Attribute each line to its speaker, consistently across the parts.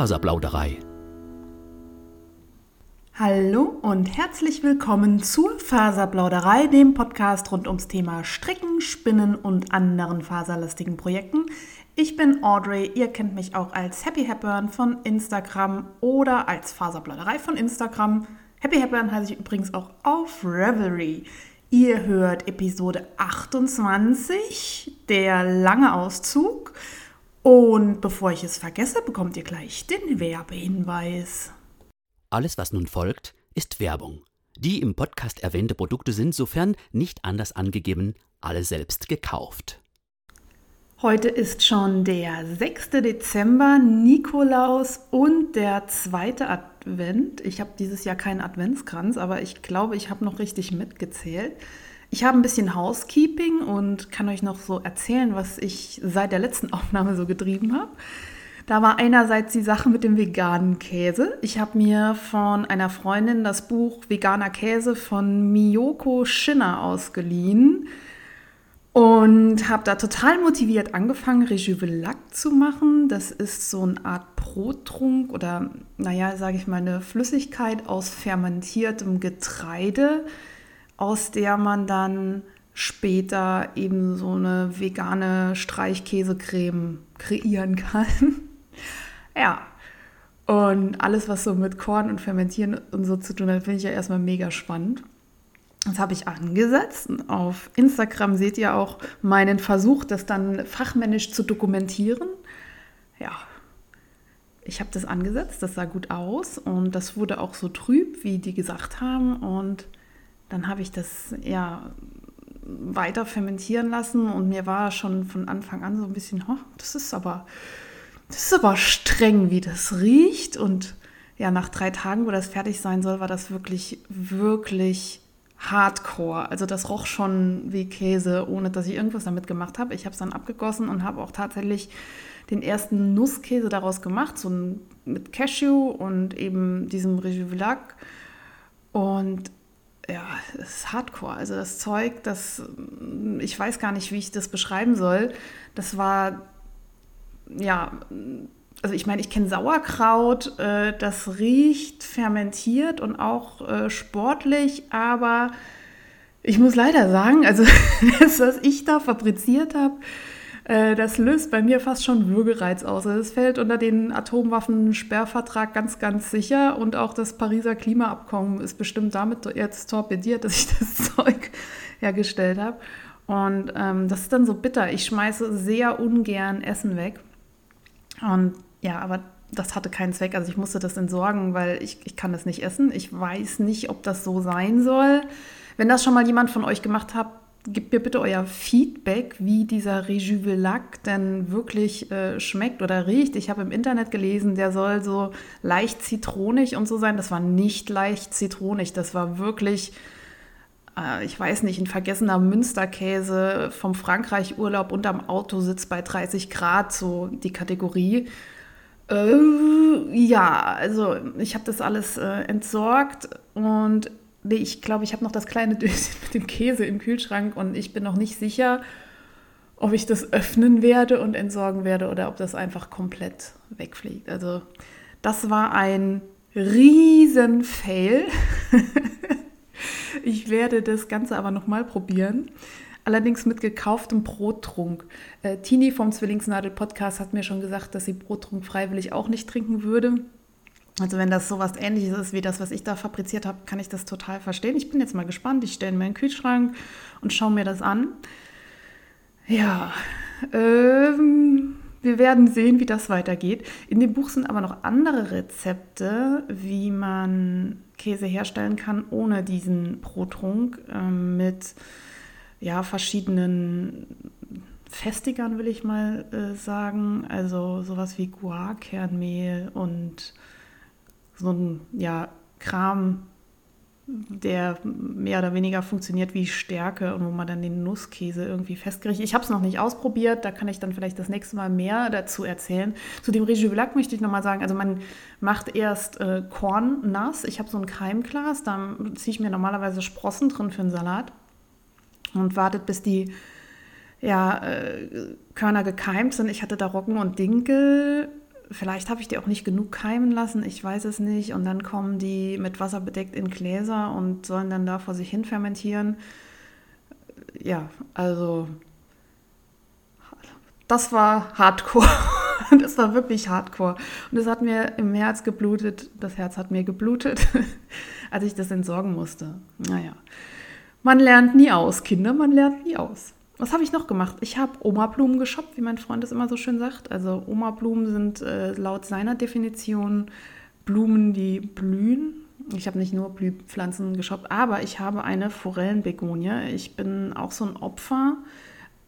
Speaker 1: Faserplauderei.
Speaker 2: Hallo und herzlich willkommen zur Faserplauderei, dem Podcast rund ums Thema Stricken, Spinnen und anderen faserlastigen Projekten. Ich bin Audrey, ihr kennt mich auch als Happy Hepburn von Instagram oder als Faserplauderei von Instagram. Happy Hepburn heiße ich übrigens auch auf Revelry. Ihr hört Episode 28, der lange Auszug. Und bevor ich es vergesse, bekommt ihr gleich den Werbehinweis.
Speaker 1: Alles, was nun folgt, ist Werbung. Die im Podcast erwähnte Produkte sind, sofern nicht anders angegeben, alle selbst gekauft.
Speaker 2: Heute ist schon der 6. Dezember, Nikolaus und der zweite Advent. Ich habe dieses Jahr keinen Adventskranz, aber ich glaube, ich habe noch richtig mitgezählt. Ich habe ein bisschen Housekeeping und kann euch noch so erzählen, was ich seit der letzten Aufnahme so getrieben habe. Da war einerseits die Sache mit dem veganen Käse. Ich habe mir von einer Freundin das Buch Veganer Käse von Miyoko Schinner ausgeliehen und habe da total motiviert angefangen, Rejuvelak zu machen. Das ist so eine Art Brottrunk oder, naja, sage ich mal, eine Flüssigkeit aus fermentiertem Getreide, aus der man dann später eben so eine vegane Streichkäsecreme kreieren kann. ja. Und alles, was so mit Korn und Fermentieren und so zu tun hat, finde ich ja erstmal mega spannend. Das habe ich angesetzt. Auf Instagram seht ihr auch meinen Versuch, das dann fachmännisch zu dokumentieren. Ja, ich habe das angesetzt, das sah gut aus und das wurde auch so trüb, wie die gesagt haben. Und dann habe ich das ja weiter fermentieren lassen und mir war schon von Anfang an so ein bisschen, oh, das ist aber, das ist aber streng, wie das riecht. Und ja, nach drei Tagen, wo das fertig sein soll, war das wirklich, wirklich Hardcore. Also das roch schon wie Käse, ohne dass ich irgendwas damit gemacht habe. Ich habe es dann abgegossen und habe auch tatsächlich den ersten Nusskäse daraus gemacht, so mit Cashew und eben diesem Rejuvilac. Und ja, es ist Hardcore. Also das Zeug, das ich weiß gar nicht, wie ich das beschreiben soll. Das war ja also ich meine, ich kenne Sauerkraut, äh, das riecht fermentiert und auch äh, sportlich, aber ich muss leider sagen, also das, was ich da fabriziert habe, äh, das löst bei mir fast schon Würgereiz aus. Also es fällt unter den Atomwaffensperrvertrag ganz, ganz sicher und auch das Pariser Klimaabkommen ist bestimmt damit jetzt torpediert, dass ich das Zeug hergestellt habe. Und ähm, das ist dann so bitter. Ich schmeiße sehr ungern Essen weg. Und ja, aber das hatte keinen Zweck. Also ich musste das entsorgen, weil ich, ich kann das nicht essen. Ich weiß nicht, ob das so sein soll. Wenn das schon mal jemand von euch gemacht hat, gebt mir bitte euer Feedback, wie dieser Rejuvelac denn wirklich äh, schmeckt oder riecht. Ich habe im Internet gelesen, der soll so leicht zitronig und so sein. Das war nicht leicht zitronig, das war wirklich, äh, ich weiß nicht, ein vergessener Münsterkäse vom Frankreich-Urlaub unterm Autositz bei 30 Grad, so die Kategorie. Äh, ja, also ich habe das alles äh, entsorgt und ich glaube, ich habe noch das kleine Döschen mit dem Käse im Kühlschrank und ich bin noch nicht sicher, ob ich das öffnen werde und entsorgen werde oder ob das einfach komplett wegfliegt. Also das war ein riesen Fail. ich werde das Ganze aber nochmal probieren allerdings mit gekauftem Brottrunk. Äh, Tini vom Zwillingsnadel Podcast hat mir schon gesagt, dass sie Brottrunk freiwillig auch nicht trinken würde. Also wenn das sowas ähnliches ist wie das, was ich da fabriziert habe, kann ich das total verstehen. Ich bin jetzt mal gespannt. Ich stelle mir in den Kühlschrank und schaue mir das an. Ja, ähm, wir werden sehen, wie das weitergeht. In dem Buch sind aber noch andere Rezepte, wie man Käse herstellen kann ohne diesen Brottrunk ähm, mit ja, verschiedenen Festigern, will ich mal äh, sagen. Also sowas wie Guarkernmehl und so ein ja, Kram, der mehr oder weniger funktioniert wie Stärke und wo man dann den Nusskäse irgendwie festgerichtet. Ich habe es noch nicht ausprobiert, da kann ich dann vielleicht das nächste Mal mehr dazu erzählen. Zu dem Rejuvilac möchte ich nochmal sagen, also man macht erst äh, Korn nass. Ich habe so ein Keimglas, da ziehe ich mir normalerweise Sprossen drin für einen Salat und wartet, bis die ja, äh, Körner gekeimt sind. Ich hatte da Roggen und Dinkel vielleicht habe ich die auch nicht genug keimen lassen, ich weiß es nicht. Und dann kommen die mit Wasser bedeckt in Gläser und sollen dann da vor sich hin fermentieren. Ja, also das war Hardcore. das war wirklich Hardcore. Und es hat mir im Herz geblutet. Das Herz hat mir geblutet, als ich das entsorgen musste. Naja, man lernt nie aus, Kinder, man lernt nie aus. Was habe ich noch gemacht? Ich habe Oma-Blumen geshoppt, wie mein Freund es immer so schön sagt. Also Oma-Blumen sind äh, laut seiner Definition Blumen, die blühen. Ich habe nicht nur Blühpflanzen geshoppt, aber ich habe eine Forellenbegonie. Ich bin auch so ein Opfer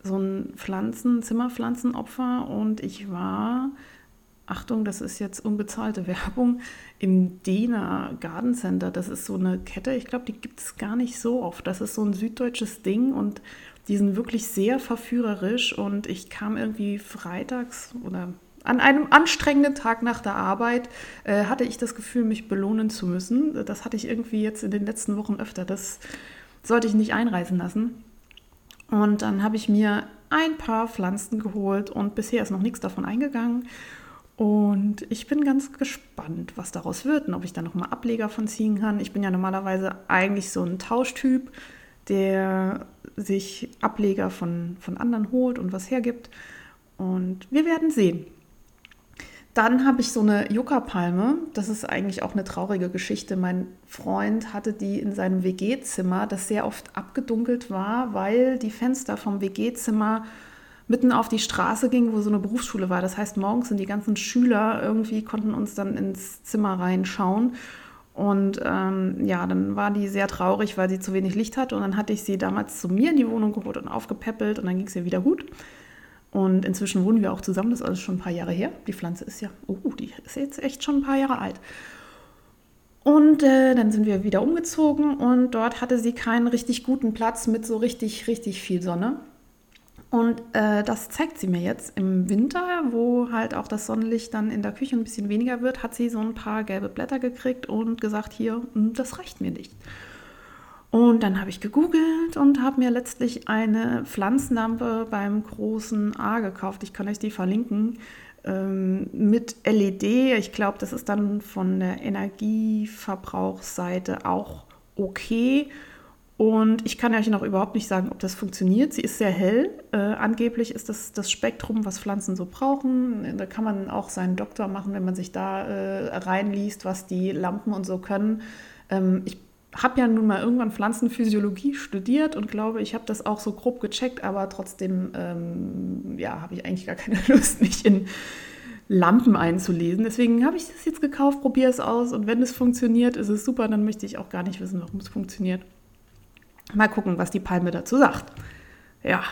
Speaker 2: so ein Pflanzen, Zimmerpflanzenopfer und ich war, Achtung, das ist jetzt unbezahlte Werbung, im Dena Garden Center. Das ist so eine Kette, ich glaube, die gibt es gar nicht so oft. Das ist so ein süddeutsches Ding und die sind wirklich sehr verführerisch und ich kam irgendwie freitags oder an einem anstrengenden Tag nach der Arbeit äh, hatte ich das Gefühl, mich belohnen zu müssen. Das hatte ich irgendwie jetzt in den letzten Wochen öfter. Das sollte ich nicht einreißen lassen. Und dann habe ich mir ein paar Pflanzen geholt und bisher ist noch nichts davon eingegangen. Und ich bin ganz gespannt, was daraus wird und ob ich da nochmal Ableger von ziehen kann. Ich bin ja normalerweise eigentlich so ein Tauschtyp, der sich Ableger von, von anderen holt und was hergibt. Und wir werden sehen. Dann habe ich so eine Yucca-Palme. Das ist eigentlich auch eine traurige Geschichte. Mein Freund hatte die in seinem WG-Zimmer, das sehr oft abgedunkelt war, weil die Fenster vom WG-Zimmer mitten auf die Straße gingen, wo so eine Berufsschule war. Das heißt, morgens sind die ganzen Schüler irgendwie konnten uns dann ins Zimmer reinschauen. Und ähm, ja, dann war die sehr traurig, weil sie zu wenig Licht hatte. Und dann hatte ich sie damals zu mir in die Wohnung geholt und aufgepäppelt und dann ging es ihr wieder gut. Und inzwischen wohnen wir auch zusammen, das ist alles schon ein paar Jahre her. Die Pflanze ist ja, oh, die ist jetzt echt schon ein paar Jahre alt. Und äh, dann sind wir wieder umgezogen und dort hatte sie keinen richtig guten Platz mit so richtig, richtig viel Sonne. Und äh, das zeigt sie mir jetzt im Winter, wo halt auch das Sonnenlicht dann in der Küche ein bisschen weniger wird, hat sie so ein paar gelbe Blätter gekriegt und gesagt, hier, hm, das reicht mir nicht. Und dann habe ich gegoogelt und habe mir letztlich eine Pflanzenlampe beim großen A gekauft. Ich kann euch die verlinken. Ähm, mit LED. Ich glaube, das ist dann von der Energieverbrauchsseite auch okay. Und ich kann euch noch überhaupt nicht sagen, ob das funktioniert. Sie ist sehr hell. Äh, angeblich ist das das Spektrum, was Pflanzen so brauchen. Da kann man auch seinen Doktor machen, wenn man sich da äh, reinliest, was die Lampen und so können. Ähm, ich habe ja nun mal irgendwann Pflanzenphysiologie studiert und glaube, ich habe das auch so grob gecheckt, aber trotzdem ähm, ja, habe ich eigentlich gar keine Lust, mich in Lampen einzulesen. Deswegen habe ich das jetzt gekauft, probiere es aus und wenn es funktioniert, ist es super, dann möchte ich auch gar nicht wissen, warum es funktioniert. Mal gucken, was die Palme dazu sagt. Ja,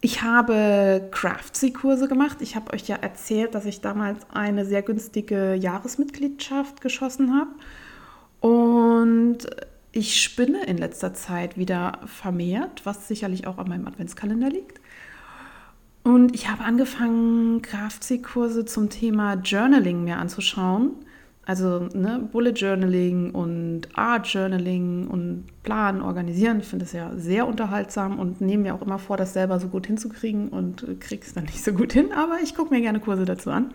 Speaker 2: ich habe Craftsy-Kurse gemacht. Ich habe euch ja erzählt, dass ich damals eine sehr günstige Jahresmitgliedschaft geschossen habe. Und ich spinne in letzter Zeit wieder vermehrt, was sicherlich auch an meinem Adventskalender liegt. Und ich habe angefangen, Kraftsee-Kurse zum Thema Journaling mir anzuschauen. Also ne, Bullet Journaling und Art Journaling und Planen, Organisieren. Ich finde das ja sehr unterhaltsam und nehme mir auch immer vor, das selber so gut hinzukriegen und kriege es dann nicht so gut hin. Aber ich gucke mir gerne Kurse dazu an.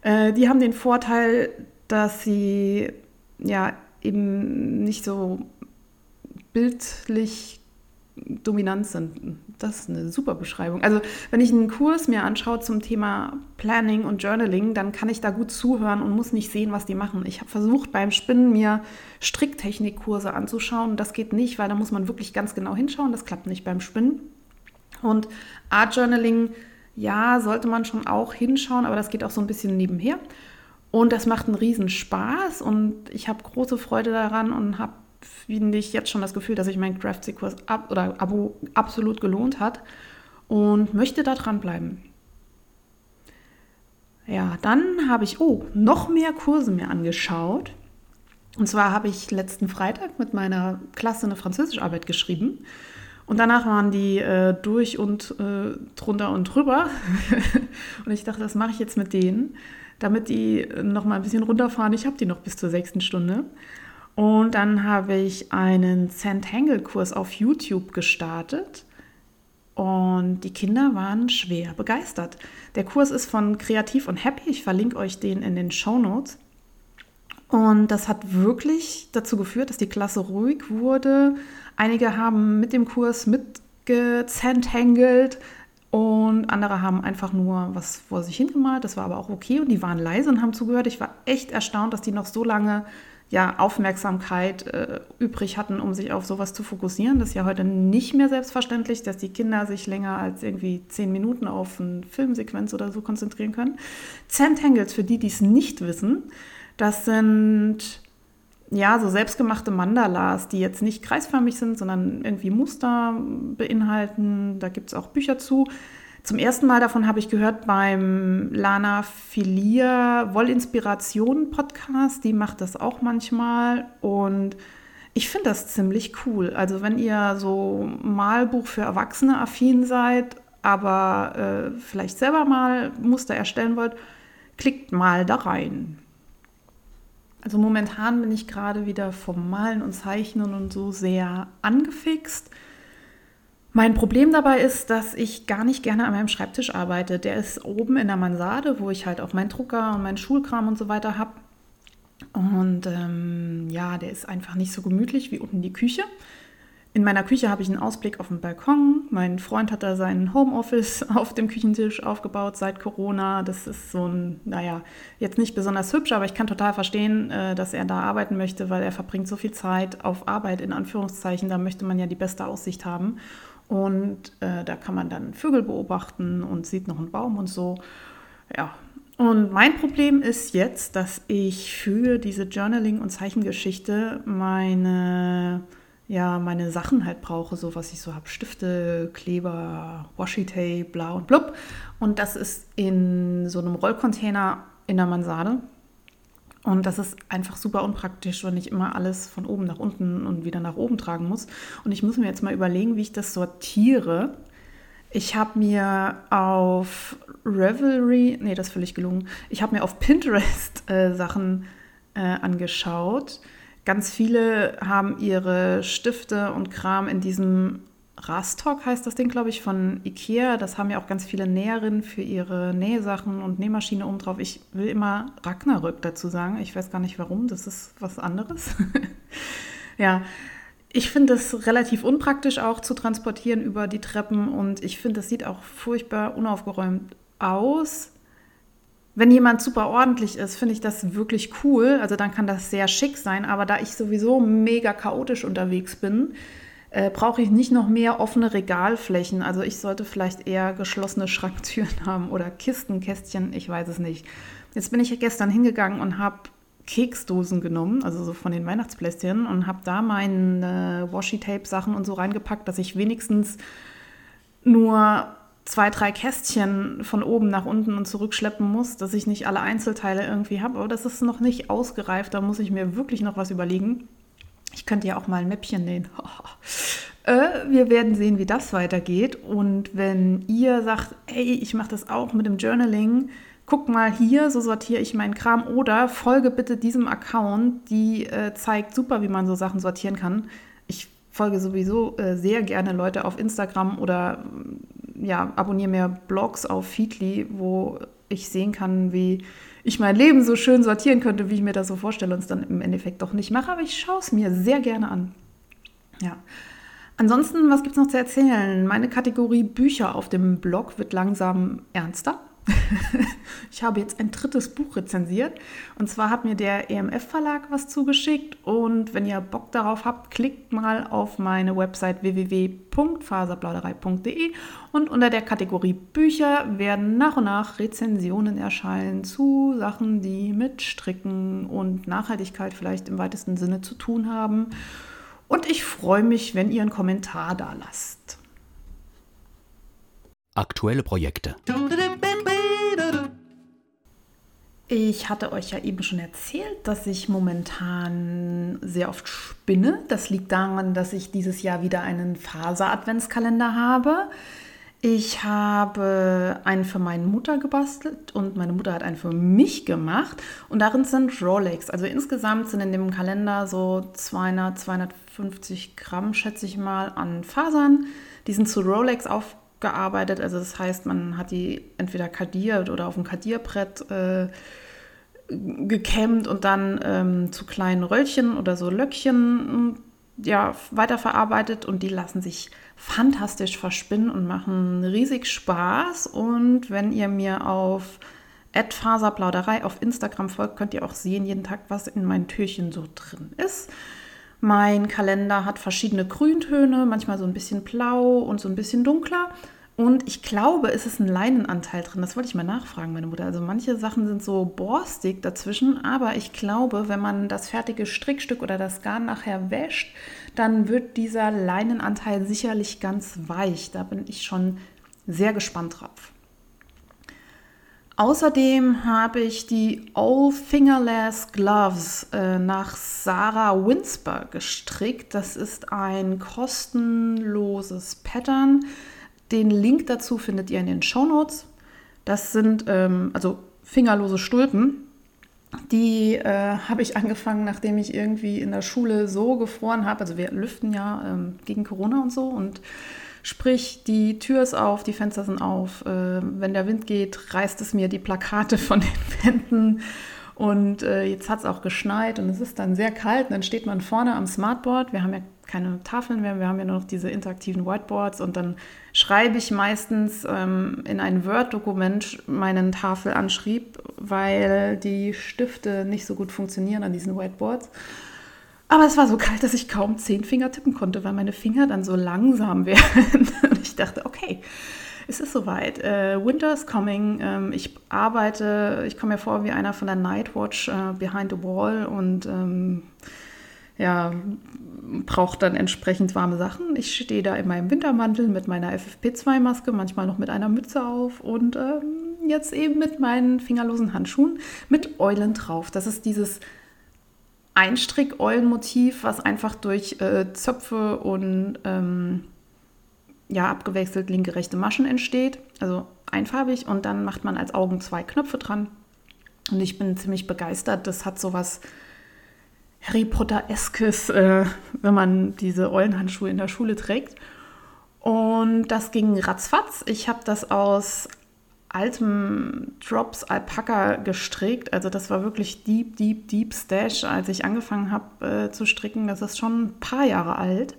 Speaker 2: Äh, die haben den Vorteil, dass sie ja eben nicht so bildlich dominant sind. Das ist eine super Beschreibung. Also wenn ich einen Kurs mir anschaue zum Thema Planning und Journaling, dann kann ich da gut zuhören und muss nicht sehen, was die machen. Ich habe versucht beim Spinnen mir Stricktechnikkurse anzuschauen. Das geht nicht, weil da muss man wirklich ganz genau hinschauen. Das klappt nicht beim Spinnen. Und Art Journaling, ja, sollte man schon auch hinschauen, aber das geht auch so ein bisschen nebenher. Und das macht einen riesen Spaß und ich habe große Freude daran und habe, finde ich, jetzt schon das Gefühl, dass sich mein Craftsy-Kurs ab oder Abo absolut gelohnt hat und möchte da dranbleiben. Ja, dann habe ich, oh, noch mehr Kurse mir angeschaut. Und zwar habe ich letzten Freitag mit meiner Klasse eine Französischarbeit geschrieben. Und danach waren die äh, durch und äh, drunter und drüber. und ich dachte, das mache ich jetzt mit denen damit die noch mal ein bisschen runterfahren. Ich habe die noch bis zur sechsten Stunde. Und dann habe ich einen Zentangle-Kurs auf YouTube gestartet. Und die Kinder waren schwer begeistert. Der Kurs ist von Kreativ und Happy. Ich verlinke euch den in den Show Notes. Und das hat wirklich dazu geführt, dass die Klasse ruhig wurde. Einige haben mit dem Kurs mitgezentangelt und andere haben einfach nur was vor sich hingemalt. Das war aber auch okay und die waren leise und haben zugehört. Ich war echt erstaunt, dass die noch so lange ja, Aufmerksamkeit äh, übrig hatten, um sich auf sowas zu fokussieren. Das ist ja heute nicht mehr selbstverständlich, dass die Kinder sich länger als irgendwie zehn Minuten auf eine Filmsequenz oder so konzentrieren können. Zentangles, für die, die es nicht wissen, das sind ja so selbstgemachte Mandalas, die jetzt nicht kreisförmig sind, sondern irgendwie Muster beinhalten. Da gibt es auch Bücher zu. Zum ersten Mal davon habe ich gehört beim Lana Filia Wollinspiration Podcast. Die macht das auch manchmal und ich finde das ziemlich cool. Also wenn ihr so Malbuch für Erwachsene affin seid, aber äh, vielleicht selber mal Muster erstellen wollt, klickt mal da rein. Also momentan bin ich gerade wieder vom Malen und Zeichnen und so sehr angefixt. Mein Problem dabei ist, dass ich gar nicht gerne an meinem Schreibtisch arbeite. Der ist oben in der Mansarde, wo ich halt auch meinen Drucker und meinen Schulkram und so weiter habe. Und ähm, ja, der ist einfach nicht so gemütlich wie unten die Küche. In meiner Küche habe ich einen Ausblick auf den Balkon. Mein Freund hat da sein Homeoffice auf dem Küchentisch aufgebaut seit Corona. Das ist so ein, naja, jetzt nicht besonders hübsch, aber ich kann total verstehen, äh, dass er da arbeiten möchte, weil er verbringt so viel Zeit auf Arbeit in Anführungszeichen. Da möchte man ja die beste Aussicht haben. Und äh, da kann man dann Vögel beobachten und sieht noch einen Baum und so. Ja. Und mein Problem ist jetzt, dass ich für diese Journaling- und Zeichengeschichte meine ja meine Sachen halt brauche, so was ich so habe, Stifte, Kleber, Washi-Tape, bla und blub. Und das ist in so einem Rollcontainer in der Mansarde. Und das ist einfach super unpraktisch, wenn ich immer alles von oben nach unten und wieder nach oben tragen muss. Und ich muss mir jetzt mal überlegen, wie ich das sortiere. Ich habe mir auf Revelry, nee, das ist völlig gelungen. Ich habe mir auf Pinterest äh, Sachen äh, angeschaut Ganz viele haben ihre Stifte und Kram in diesem Rastok heißt das Ding, glaube ich, von Ikea. Das haben ja auch ganz viele Näherinnen für ihre Nähsachen und Nähmaschine oben drauf. Ich will immer Ragnarök dazu sagen. Ich weiß gar nicht warum. Das ist was anderes. ja, ich finde es relativ unpraktisch auch zu transportieren über die Treppen und ich finde, es sieht auch furchtbar unaufgeräumt aus. Wenn jemand super ordentlich ist, finde ich das wirklich cool. Also dann kann das sehr schick sein. Aber da ich sowieso mega chaotisch unterwegs bin, äh, brauche ich nicht noch mehr offene Regalflächen. Also ich sollte vielleicht eher geschlossene Schranktüren haben oder Kistenkästchen, ich weiß es nicht. Jetzt bin ich gestern hingegangen und habe Keksdosen genommen, also so von den Weihnachtsplätzchen und habe da meine Washi-Tape-Sachen und so reingepackt, dass ich wenigstens nur zwei, drei Kästchen von oben nach unten und zurückschleppen muss, dass ich nicht alle Einzelteile irgendwie habe. Aber das ist noch nicht ausgereift, da muss ich mir wirklich noch was überlegen. Ich könnte ja auch mal ein Mäppchen nähen. äh, wir werden sehen, wie das weitergeht. Und wenn ihr sagt, ey, ich mache das auch mit dem Journaling, guck mal hier, so sortiere ich meinen Kram. Oder folge bitte diesem Account, die äh, zeigt super, wie man so Sachen sortieren kann. Ich folge sowieso äh, sehr gerne Leute auf Instagram oder ja, abonniere mir Blogs auf Feedly, wo ich sehen kann, wie ich mein Leben so schön sortieren könnte, wie ich mir das so vorstelle und es dann im Endeffekt doch nicht mache. Aber ich schaue es mir sehr gerne an. Ja. Ansonsten, was gibt es noch zu erzählen? Meine Kategorie Bücher auf dem Blog wird langsam ernster. ich habe jetzt ein drittes Buch rezensiert. Und zwar hat mir der EMF Verlag was zugeschickt. Und wenn ihr Bock darauf habt, klickt mal auf meine Website www.faserplauderei.de und unter der Kategorie Bücher werden nach und nach Rezensionen erscheinen zu Sachen, die mit Stricken und Nachhaltigkeit vielleicht im weitesten Sinne zu tun haben. Und ich freue mich, wenn ihr einen Kommentar da lasst.
Speaker 1: Aktuelle Projekte.
Speaker 2: Ich hatte euch ja eben schon erzählt, dass ich momentan sehr oft spinne. Das liegt daran, dass ich dieses Jahr wieder einen Faser-Adventskalender habe. Ich habe einen für meine Mutter gebastelt und meine Mutter hat einen für mich gemacht. Und darin sind Rolex. Also insgesamt sind in dem Kalender so 200, 250 Gramm, schätze ich mal, an Fasern. Die sind zu Rolex auf gearbeitet. Also das heißt, man hat die entweder kadiert oder auf dem Kadierbrett äh, gekämmt und dann ähm, zu kleinen Röllchen oder so Löckchen ja, weiterverarbeitet und die lassen sich fantastisch verspinnen und machen riesig Spaß. Und wenn ihr mir auf Faserplauderei auf Instagram folgt, könnt ihr auch sehen jeden Tag, was in meinen Türchen so drin ist. Mein Kalender hat verschiedene Grüntöne, manchmal so ein bisschen blau und so ein bisschen dunkler. Und ich glaube, es ist ein Leinenanteil drin. Das wollte ich mal nachfragen, meine Mutter. Also manche Sachen sind so borstig dazwischen, aber ich glaube, wenn man das fertige Strickstück oder das Garn nachher wäscht, dann wird dieser Leinenanteil sicherlich ganz weich. Da bin ich schon sehr gespannt drauf. Außerdem habe ich die All Fingerless Gloves äh, nach Sarah Winsper gestrickt. Das ist ein kostenloses Pattern. Den Link dazu findet ihr in den Show Notes. Das sind ähm, also fingerlose Stulpen. Die äh, habe ich angefangen, nachdem ich irgendwie in der Schule so gefroren habe. Also wir lüften ja ähm, gegen Corona und so und Sprich, die Tür ist auf, die Fenster sind auf. Äh, wenn der Wind geht, reißt es mir die Plakate von den Wänden. Und äh, jetzt hat es auch geschneit und es ist dann sehr kalt. Und dann steht man vorne am Smartboard. Wir haben ja keine Tafeln mehr, wir haben ja nur noch diese interaktiven Whiteboards. Und dann schreibe ich meistens ähm, in ein Word-Dokument meinen Tafelanschrieb, weil die Stifte nicht so gut funktionieren an diesen Whiteboards. Aber es war so kalt, dass ich kaum zehn Finger tippen konnte, weil meine Finger dann so langsam werden. Und ich dachte, okay, es ist soweit. Äh, Winter is coming. Ähm, ich arbeite, ich komme mir vor wie einer von der Nightwatch äh, Behind the Wall und ähm, ja, brauche dann entsprechend warme Sachen. Ich stehe da in meinem Wintermantel mit meiner FFP2-Maske, manchmal noch mit einer Mütze auf und ähm, jetzt eben mit meinen fingerlosen Handschuhen mit Eulen drauf. Das ist dieses Einstrick-Eulenmotiv, was einfach durch äh, Zöpfe und ähm, ja, abgewechselt linke, rechte Maschen entsteht. Also einfarbig und dann macht man als Augen zwei Knöpfe dran. Und ich bin ziemlich begeistert. Das hat so was Harry Potter-eskes, äh, wenn man diese Eulenhandschuhe in der Schule trägt. Und das ging ratzfatz. Ich habe das aus altem Drops Alpaka gestrickt. Also das war wirklich deep, deep, deep Stash, als ich angefangen habe äh, zu stricken. Das ist schon ein paar Jahre alt.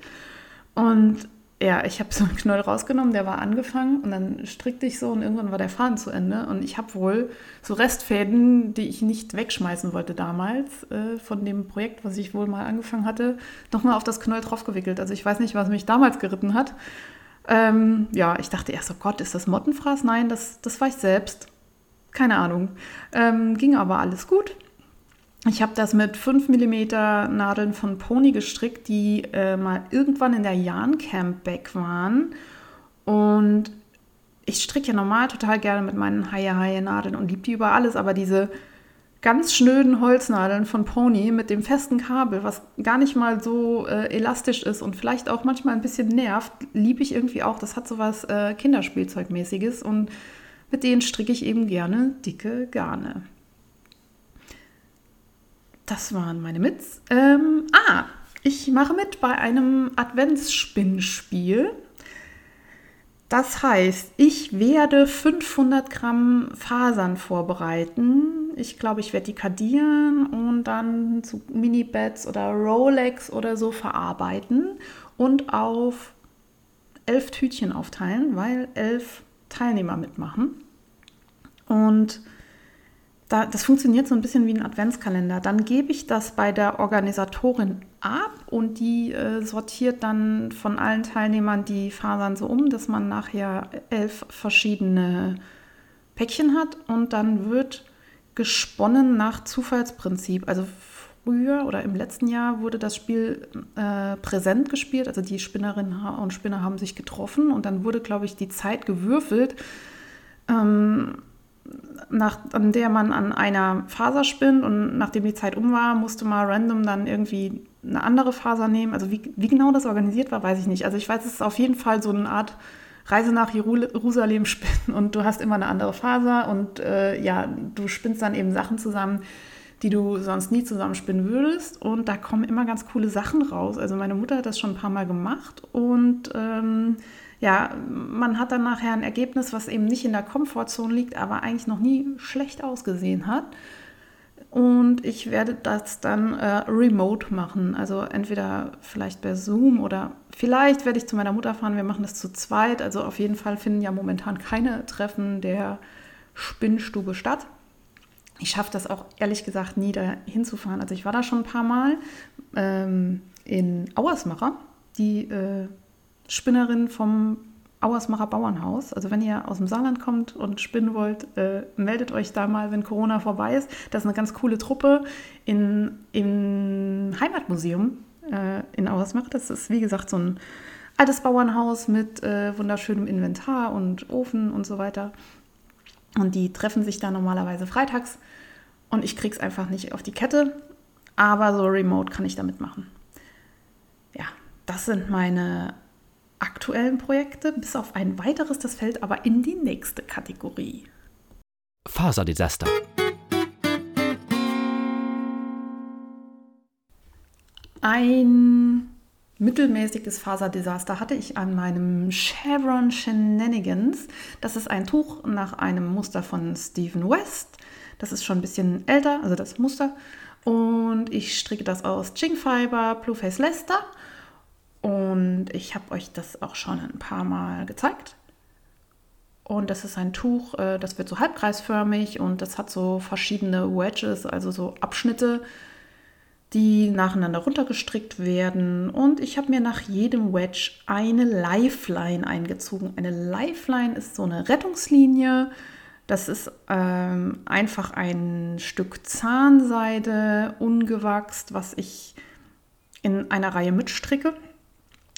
Speaker 2: Und ja, ich habe so einen Knoll rausgenommen, der war angefangen und dann strickte ich so und irgendwann war der Faden zu Ende. Und ich habe wohl so Restfäden, die ich nicht wegschmeißen wollte damals, äh, von dem Projekt, was ich wohl mal angefangen hatte, nochmal auf das Knoll draufgewickelt. Also ich weiß nicht, was mich damals geritten hat. Ähm, ja, ich dachte erst, oh Gott, ist das Mottenfraß? Nein, das, das war ich selbst. Keine Ahnung. Ähm, ging aber alles gut. Ich habe das mit 5 mm Nadeln von Pony gestrickt, die äh, mal irgendwann in der Jan Camp Back waren. Und ich stricke ja normal total gerne mit meinen Haie-Haie-Nadeln und liebe die über alles, aber diese ganz schnöden Holznadeln von Pony mit dem festen Kabel, was gar nicht mal so äh, elastisch ist und vielleicht auch manchmal ein bisschen nervt, liebe ich irgendwie auch. Das hat so was äh, Kinderspielzeugmäßiges und mit denen stricke ich eben gerne dicke Garne. Das waren meine Mits. Ähm, ah, ich mache mit bei einem Adventsspinnspiel. Das heißt, ich werde 500 Gramm Fasern vorbereiten. Ich glaube, ich werde die kadieren und dann zu Mini-Beds oder Rolex oder so verarbeiten und auf elf Tütchen aufteilen, weil elf Teilnehmer mitmachen. Und da, das funktioniert so ein bisschen wie ein Adventskalender. Dann gebe ich das bei der Organisatorin ab und die äh, sortiert dann von allen Teilnehmern die Fasern so um, dass man nachher elf verschiedene Päckchen hat und dann wird gesponnen nach Zufallsprinzip. Also früher oder im letzten Jahr wurde das Spiel äh, präsent gespielt. Also die Spinnerinnen und Spinner haben sich getroffen und dann wurde, glaube ich, die Zeit gewürfelt. Ähm, nach, an der man an einer Faser spinnt und nachdem die Zeit um war, musste man random dann irgendwie eine andere Faser nehmen. Also wie, wie genau das organisiert war, weiß ich nicht. Also ich weiß, es ist auf jeden Fall so eine Art Reise nach Jerusalem spinnen und du hast immer eine andere Faser und äh, ja, du spinnst dann eben Sachen zusammen, die du sonst nie zusammenspinnen würdest und da kommen immer ganz coole Sachen raus. Also meine Mutter hat das schon ein paar Mal gemacht und ähm, ja, man hat dann nachher ein Ergebnis, was eben nicht in der Komfortzone liegt, aber eigentlich noch nie schlecht ausgesehen hat. Und ich werde das dann äh, remote machen. Also entweder vielleicht per Zoom oder vielleicht werde ich zu meiner Mutter fahren. Wir machen das zu zweit. Also auf jeden Fall finden ja momentan keine Treffen der Spinnstube statt. Ich schaffe das auch ehrlich gesagt nie, da hinzufahren. Also ich war da schon ein paar Mal ähm, in Auersmacher. Die äh, Spinnerin vom Auersmacher Bauernhaus. Also wenn ihr aus dem Saarland kommt und spinnen wollt, äh, meldet euch da mal, wenn Corona vorbei ist. Das ist eine ganz coole Truppe in, im Heimatmuseum äh, in Auersmacher. Das ist, wie gesagt, so ein altes Bauernhaus mit äh, wunderschönem Inventar und Ofen und so weiter. Und die treffen sich da normalerweise freitags. Und ich krieg's einfach nicht auf die Kette. Aber so remote kann ich damit machen. Ja, das sind meine aktuellen Projekte, bis auf ein weiteres, das fällt aber in die nächste Kategorie.
Speaker 1: Faserdesaster.
Speaker 2: Ein mittelmäßiges Faserdesaster hatte ich an meinem Chevron Shenanigans. Das ist ein Tuch nach einem Muster von Stephen West. Das ist schon ein bisschen älter, also das Muster. Und ich stricke das aus Ching Fiber Blueface Leicester und ich habe euch das auch schon ein paar Mal gezeigt. Und das ist ein Tuch, äh, das wird so halbkreisförmig und das hat so verschiedene Wedges, also so Abschnitte, die nacheinander runtergestrickt werden. Und ich habe mir nach jedem Wedge eine Lifeline eingezogen. Eine Lifeline ist so eine Rettungslinie. Das ist ähm, einfach ein Stück Zahnseide, ungewachst, was ich in einer Reihe mitstricke.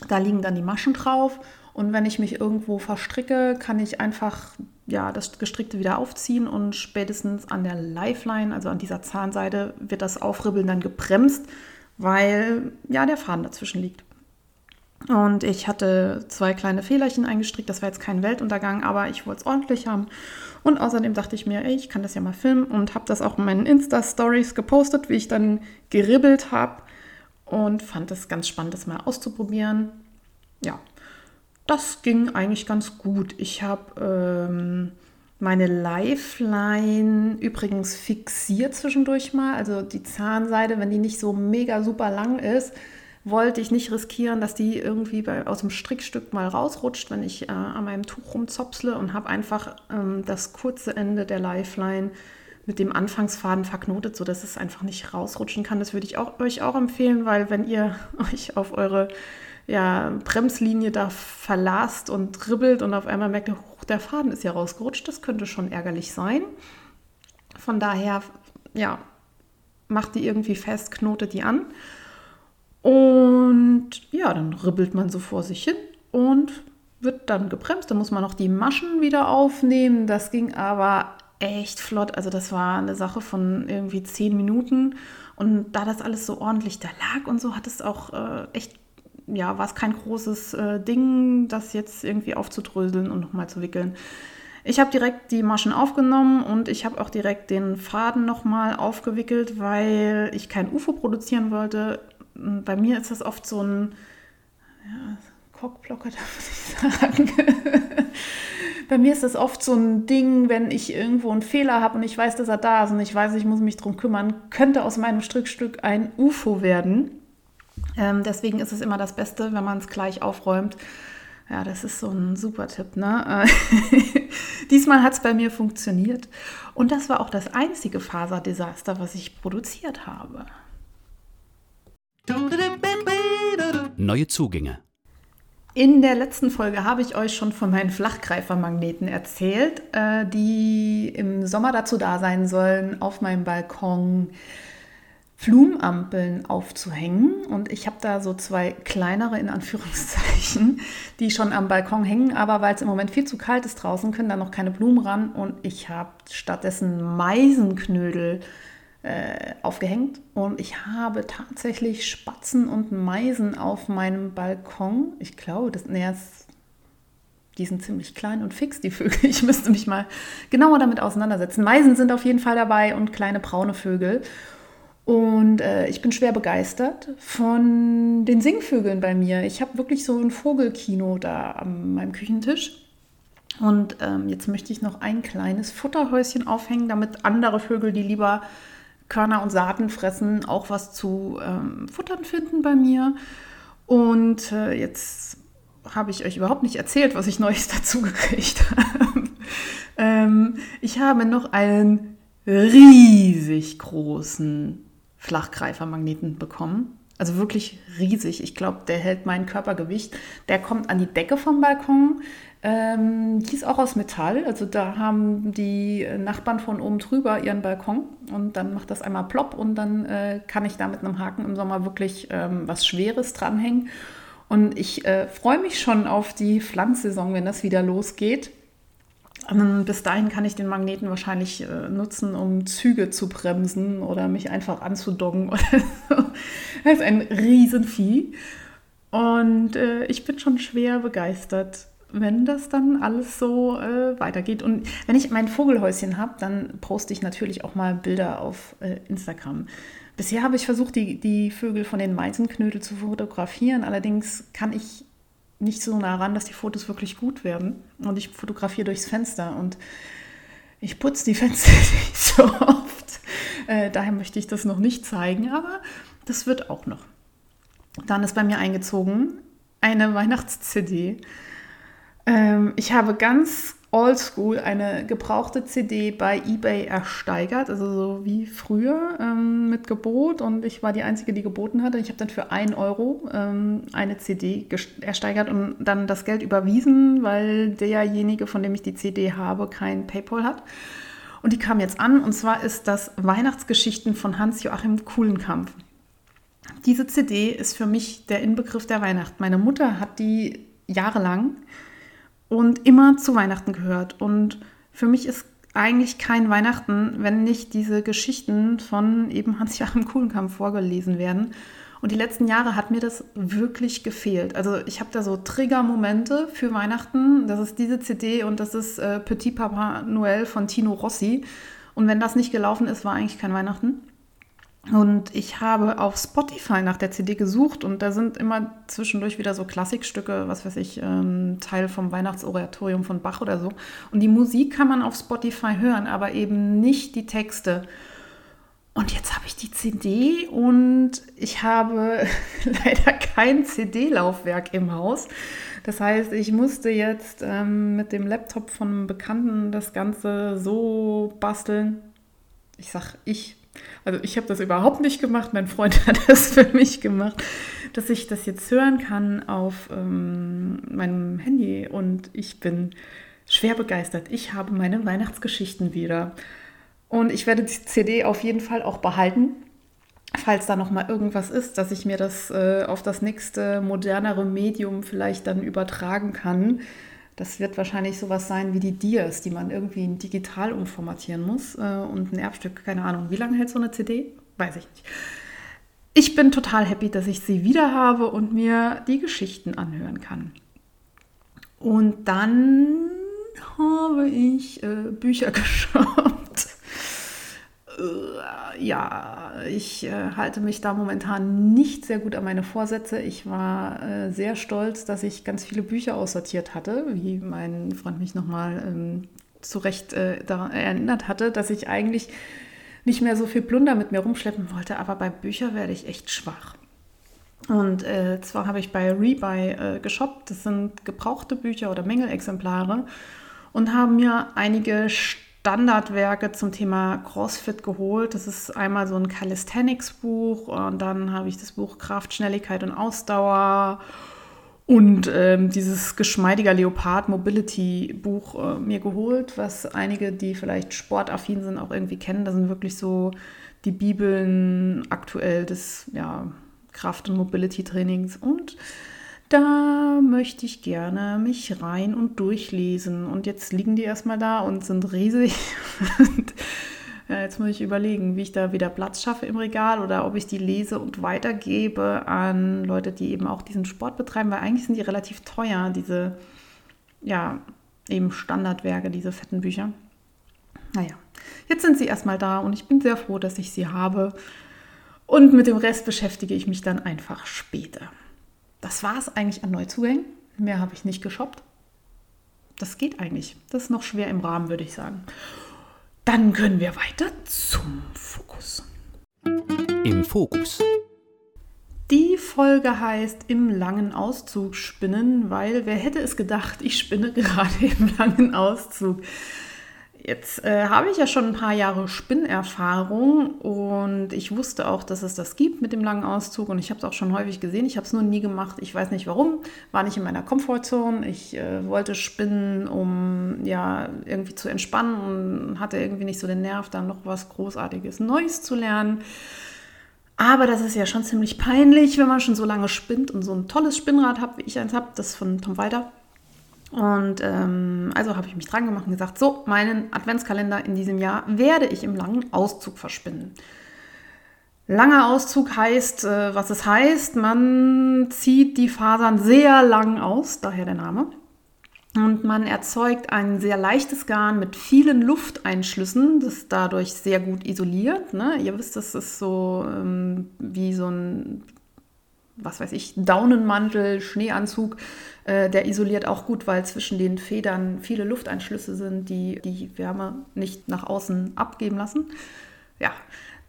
Speaker 2: Da liegen dann die Maschen drauf. Und wenn ich mich irgendwo verstricke, kann ich einfach ja, das Gestrickte wieder aufziehen und spätestens an der Lifeline, also an dieser Zahnseide, wird das Aufribbeln dann gebremst, weil ja der Faden dazwischen liegt. Und ich hatte zwei kleine Fehlerchen eingestrickt, das war jetzt kein Weltuntergang, aber ich wollte es ordentlich haben. Und außerdem dachte ich mir, ey, ich kann das ja mal filmen und habe das auch in meinen Insta-Stories gepostet, wie ich dann geribbelt habe und fand es ganz spannend, das mal auszuprobieren. Ja, das ging eigentlich ganz gut. Ich habe ähm, meine Lifeline übrigens fixiert zwischendurch mal. Also die Zahnseide, wenn die nicht so mega super lang ist, wollte ich nicht riskieren, dass die irgendwie bei, aus dem Strickstück mal rausrutscht, wenn ich äh, an meinem Tuch rumzopsle und habe einfach ähm, das kurze Ende der Lifeline mit dem Anfangsfaden verknotet, sodass es einfach nicht rausrutschen kann. Das würde ich auch, euch auch empfehlen, weil wenn ihr euch auf eure ja, Bremslinie da verlast und dribbelt und auf einmal merkt, oh, der Faden ist ja rausgerutscht, das könnte schon ärgerlich sein. Von daher, ja, macht die irgendwie fest, knotet die an. Und ja, dann ribbelt man so vor sich hin und wird dann gebremst. Dann muss man noch die Maschen wieder aufnehmen. Das ging aber echt flott. Also das war eine Sache von irgendwie zehn Minuten. Und da das alles so ordentlich da lag und so, hat es auch äh, echt, ja, war es kein großes äh, Ding, das jetzt irgendwie aufzudröseln und nochmal zu wickeln. Ich habe direkt die Maschen aufgenommen und ich habe auch direkt den Faden nochmal aufgewickelt, weil ich kein UFO produzieren wollte. Bei mir ist das oft so ein ja, Cockblocker, darf ich sagen. bei mir ist das oft so ein Ding, wenn ich irgendwo einen Fehler habe und ich weiß, dass er da ist und ich weiß, ich muss mich darum kümmern, könnte aus meinem Strickstück ein UFO werden. Ähm, deswegen ist es immer das Beste, wenn man es gleich aufräumt. Ja, das ist so ein super Tipp. Ne? Diesmal hat es bei mir funktioniert. Und das war auch das einzige Faserdesaster, was ich produziert habe.
Speaker 1: Neue Zugänge.
Speaker 2: In der letzten Folge habe ich euch schon von meinen Flachgreifermagneten erzählt, äh, die im Sommer dazu da sein sollen, auf meinem Balkon Blumenampeln aufzuhängen. Und ich habe da so zwei kleinere in Anführungszeichen, die schon am Balkon hängen, aber weil es im Moment viel zu kalt ist draußen, können da noch keine Blumen ran. Und ich habe stattdessen Meisenknödel äh, aufgehängt und ich habe tatsächlich Spatzen und Meisen auf meinem Balkon. Ich glaube, das, nee, das, die sind ziemlich klein und fix, die Vögel. Ich müsste mich mal genauer damit auseinandersetzen. Meisen sind auf jeden Fall dabei und kleine braune Vögel. Und äh, ich bin schwer begeistert von den Singvögeln bei mir. Ich habe wirklich so ein Vogelkino da an meinem Küchentisch. Und ähm, jetzt möchte ich noch ein kleines Futterhäuschen aufhängen, damit andere Vögel, die lieber Körner und Saaten fressen, auch was zu ähm, futtern finden bei mir. Und äh, jetzt habe ich euch überhaupt nicht erzählt, was ich Neues dazu gekriegt habe. ähm, ich habe noch einen riesig großen Flachgreifermagneten bekommen. Also wirklich riesig. Ich glaube, der hält mein Körpergewicht. Der kommt an die Decke vom Balkon. Ähm, die ist auch aus Metall. Also da haben die Nachbarn von oben drüber ihren Balkon und dann macht das einmal plopp und dann äh, kann ich da mit einem Haken im Sommer wirklich ähm, was Schweres dranhängen. Und ich äh, freue mich schon auf die Pflanzsaison, wenn das wieder losgeht. Ähm, bis dahin kann ich den Magneten wahrscheinlich äh, nutzen, um Züge zu bremsen oder mich einfach anzudoggen. Das ist ein Riesenvieh. Und äh, ich bin schon schwer begeistert, wenn das dann alles so äh, weitergeht. Und wenn ich mein Vogelhäuschen habe, dann poste ich natürlich auch mal Bilder auf äh, Instagram. Bisher habe ich versucht, die, die Vögel von den Meisenknödel zu fotografieren. Allerdings kann ich nicht so nah ran, dass die Fotos wirklich gut werden. Und ich fotografiere durchs Fenster und ich putze die Fenster nicht so oft. Äh, daher möchte ich das noch nicht zeigen, aber das wird auch noch. Dann ist bei mir eingezogen eine Weihnachts-CD. Ähm, ich habe ganz oldschool eine gebrauchte CD bei eBay ersteigert, also so wie früher ähm, mit Gebot. Und ich war die Einzige, die geboten hatte. Ich habe dann für 1 Euro ähm, eine CD ersteigert und dann das Geld überwiesen, weil derjenige, von dem ich die CD habe, kein PayPal hat. Und die kam jetzt an und zwar ist das Weihnachtsgeschichten von Hans-Joachim Kuhlenkampf. Diese CD ist für mich der Inbegriff der Weihnacht. Meine Mutter hat die jahrelang und immer zu Weihnachten gehört. Und für mich ist eigentlich kein Weihnachten, wenn nicht diese Geschichten von eben Hans-Joachim Kuhlenkampf vorgelesen werden. Und die letzten Jahre hat mir das wirklich gefehlt. Also ich habe da so Trigger-Momente für Weihnachten. Das ist diese CD und das ist äh, Petit Papa Noël von Tino Rossi. Und wenn das nicht gelaufen ist, war eigentlich kein Weihnachten. Und ich habe auf Spotify nach der CD gesucht und da sind immer zwischendurch wieder so Klassikstücke, was weiß ich, ähm, Teil vom Weihnachtsoratorium von Bach oder so. Und die Musik kann man auf Spotify hören, aber eben nicht die Texte. Und jetzt habe ich die CD und ich habe leider kein CD-Laufwerk im Haus. Das heißt, ich musste jetzt ähm, mit dem Laptop von einem Bekannten das Ganze so basteln. Ich sag ich, also ich habe das überhaupt nicht gemacht, mein Freund hat das für mich gemacht, dass ich das jetzt hören kann auf ähm, meinem Handy und ich bin schwer begeistert. Ich habe meine Weihnachtsgeschichten wieder. Und ich werde die CD auf jeden Fall auch behalten, falls da noch mal irgendwas ist, dass ich mir das äh, auf das nächste modernere Medium vielleicht dann übertragen kann. Das wird wahrscheinlich sowas sein wie die Dias, die man irgendwie digital umformatieren muss. Äh, und ein Erbstück, keine Ahnung. Wie lange hält so eine CD? Weiß ich nicht. Ich bin total happy, dass ich sie wieder habe und mir die Geschichten anhören kann. Und dann habe ich äh, Bücher geschaut. Ja, ich äh, halte mich da momentan nicht sehr gut an meine Vorsätze. Ich war äh, sehr stolz, dass ich ganz viele Bücher aussortiert hatte, wie mein Freund mich nochmal ähm, zu Recht äh, daran erinnert hatte, dass ich eigentlich nicht mehr so viel Plunder mit mir rumschleppen wollte, aber bei Büchern werde ich echt schwach. Und äh, zwar habe ich bei Rebuy äh, geshoppt, das sind gebrauchte Bücher oder Mängelexemplare und haben mir einige Standardwerke zum Thema CrossFit geholt. Das ist einmal so ein Calisthenics-Buch und dann habe ich das Buch Kraft, Schnelligkeit und Ausdauer und ähm, dieses geschmeidiger Leopard Mobility Buch äh, mir geholt, was einige, die vielleicht sportaffin sind, auch irgendwie kennen. Da sind wirklich so die Bibeln aktuell des ja, Kraft- und Mobility-Trainings und da möchte ich gerne mich rein und durchlesen. Und jetzt liegen die erstmal da und sind riesig. und, ja, jetzt muss ich überlegen, wie ich da wieder Platz schaffe im Regal oder ob ich die lese und weitergebe an Leute, die eben auch diesen Sport betreiben, weil eigentlich sind die relativ teuer, diese, ja, eben Standardwerke, diese fetten Bücher. Naja, jetzt sind sie erstmal da und ich bin sehr froh, dass ich sie habe. Und mit dem Rest beschäftige ich mich dann einfach später. Das war es eigentlich an Neuzugängen. Mehr habe ich nicht geshoppt. Das geht eigentlich. Das ist noch schwer im Rahmen, würde ich sagen. Dann können wir weiter zum Fokus.
Speaker 1: Im Fokus.
Speaker 2: Die Folge heißt Im langen Auszug spinnen, weil wer hätte es gedacht, ich spinne gerade im langen Auszug. Jetzt äh, habe ich ja schon ein paar Jahre Spinnerfahrung und ich wusste auch, dass es das gibt mit dem langen Auszug und ich habe es auch schon häufig gesehen. Ich habe es nur nie gemacht. Ich weiß nicht warum. War nicht in meiner Komfortzone. Ich äh, wollte spinnen, um ja irgendwie zu entspannen und hatte irgendwie nicht so den Nerv, dann noch was Großartiges Neues zu lernen. Aber das ist ja schon ziemlich peinlich, wenn man schon so lange spinnt und so ein tolles Spinnrad hat, wie ich eins habe, das von Tom Walter. Und ähm, also habe ich mich dran gemacht und gesagt, so, meinen Adventskalender in diesem Jahr werde ich im langen Auszug verspinnen. Langer Auszug heißt, äh, was es heißt, man zieht die Fasern sehr lang aus, daher der Name. Und man erzeugt ein sehr leichtes Garn mit vielen Lufteinschlüssen, das dadurch sehr gut isoliert. Ne? Ihr wisst, das ist so ähm, wie so ein, was weiß ich, Daunenmantel, Schneeanzug. Äh, der isoliert auch gut, weil zwischen den Federn viele Lufteinschlüsse sind, die die Wärme nicht nach außen abgeben lassen. Ja,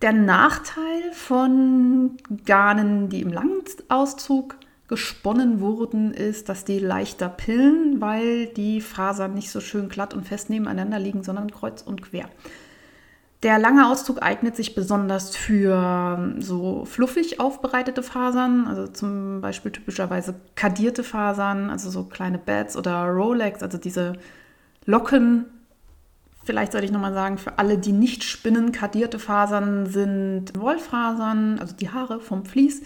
Speaker 2: der Nachteil von Garnen, die im langen Auszug gesponnen wurden, ist, dass die leichter pillen, weil die Fasern nicht so schön glatt und fest nebeneinander liegen, sondern kreuz und quer. Der lange Auszug eignet sich besonders für ähm, so fluffig aufbereitete Fasern, also zum Beispiel typischerweise kadierte Fasern, also so kleine Beds oder Rolex, also diese Locken. Vielleicht sollte ich nochmal sagen, für alle, die nicht spinnen, kadierte Fasern sind Wollfasern, also die Haare vom Vlies,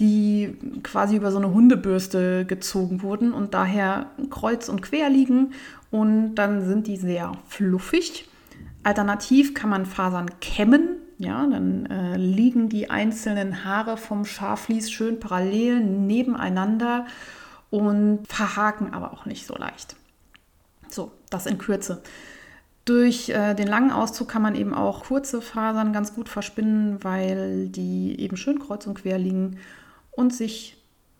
Speaker 2: die quasi über so eine Hundebürste gezogen wurden und daher kreuz und quer liegen und dann sind die sehr fluffig. Alternativ kann man Fasern kämmen, ja, dann äh, liegen die einzelnen Haare vom Schafvlies schön parallel nebeneinander und verhaken aber auch nicht so leicht. So, das in Kürze. Durch äh, den langen Auszug kann man eben auch kurze Fasern ganz gut verspinnen, weil die eben schön kreuz und quer liegen und sich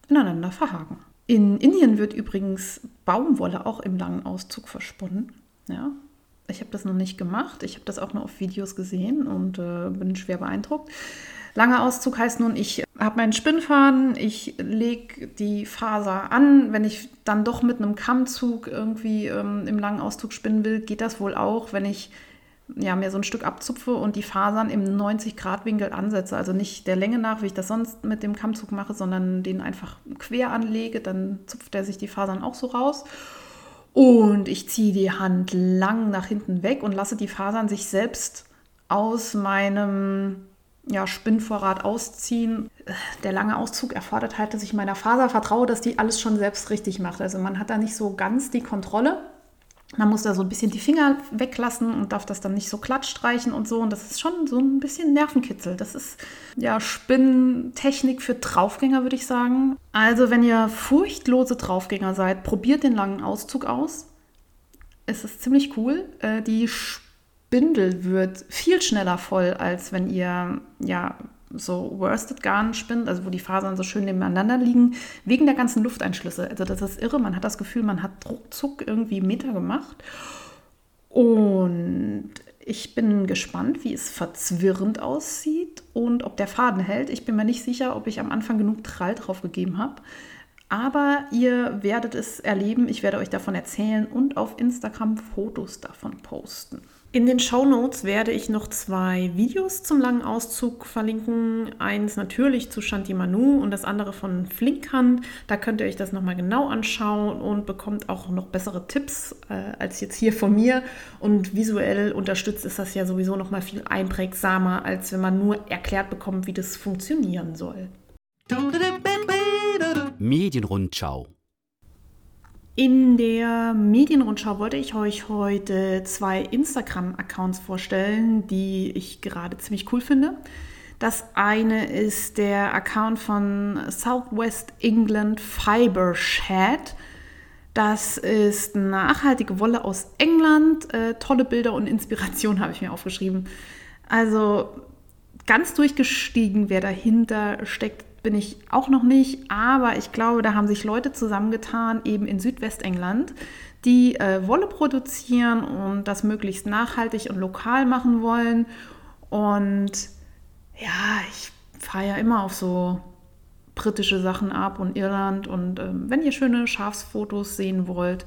Speaker 2: ineinander verhaken. In Indien wird übrigens Baumwolle auch im langen Auszug versponnen. Ja, ich habe das noch nicht gemacht. Ich habe das auch nur auf Videos gesehen und äh, bin schwer beeindruckt. Langer Auszug heißt nun, ich habe meinen Spinnfaden, ich lege die Faser an. Wenn ich dann doch mit einem Kammzug irgendwie ähm, im langen Auszug spinnen will, geht das wohl auch, wenn ich ja, mir so ein Stück abzupfe und die Fasern im 90-Grad-Winkel ansetze. Also nicht der Länge nach, wie ich das sonst mit dem Kammzug mache, sondern den einfach quer anlege. Dann zupft er sich die Fasern auch so raus. Und ich ziehe die Hand lang nach hinten weg und lasse die Fasern sich selbst aus meinem ja, Spinnvorrat ausziehen. Der lange Auszug erfordert halt, dass ich meiner Faser vertraue, dass die alles schon selbst richtig macht. Also man hat da nicht so ganz die Kontrolle. Man muss da so ein bisschen die Finger weglassen und darf das dann nicht so glatt streichen und so. Und das ist schon so ein bisschen Nervenkitzel. Das ist ja Spinnentechnik für Draufgänger, würde ich sagen. Also, wenn ihr furchtlose Draufgänger seid, probiert den langen Auszug aus. Es ist ziemlich cool. Äh, die Spindel wird viel schneller voll, als wenn ihr ja so Worsted Garn spinnt, also wo die Fasern so schön nebeneinander liegen, wegen der ganzen Lufteinschlüsse. Also das ist irre, man hat das Gefühl, man hat ruckzuck irgendwie Meter gemacht. Und ich bin gespannt, wie es verzwirrend aussieht und ob der Faden hält. Ich bin mir nicht sicher, ob ich am Anfang genug Trall drauf gegeben habe. Aber ihr werdet es erleben, ich werde euch davon erzählen und auf Instagram Fotos davon posten. In den Show Notes werde ich noch zwei Videos zum langen Auszug verlinken. Eins natürlich zu Shanti Manu und das andere von Flinkhand. Da könnt ihr euch das nochmal genau anschauen und bekommt auch noch bessere Tipps äh, als jetzt hier von mir. Und visuell unterstützt ist das ja sowieso nochmal viel einprägsamer, als wenn man nur erklärt bekommt, wie das funktionieren soll.
Speaker 1: Medienrundschau
Speaker 2: in der Medienrundschau wollte ich euch heute zwei Instagram-Accounts vorstellen, die ich gerade ziemlich cool finde. Das eine ist der Account von Southwest England Fiber Shed. Das ist nachhaltige Wolle aus England. Äh, tolle Bilder und Inspiration habe ich mir aufgeschrieben. Also ganz durchgestiegen, wer dahinter steckt, bin ich auch noch nicht. Aber ich glaube, da haben sich Leute zusammengetan, eben in Südwestengland, die äh, Wolle produzieren und das möglichst nachhaltig und lokal machen wollen. Und ja, ich fahre ja immer auf so britische Sachen ab und Irland. Und ähm, wenn ihr schöne Schafsfotos sehen wollt,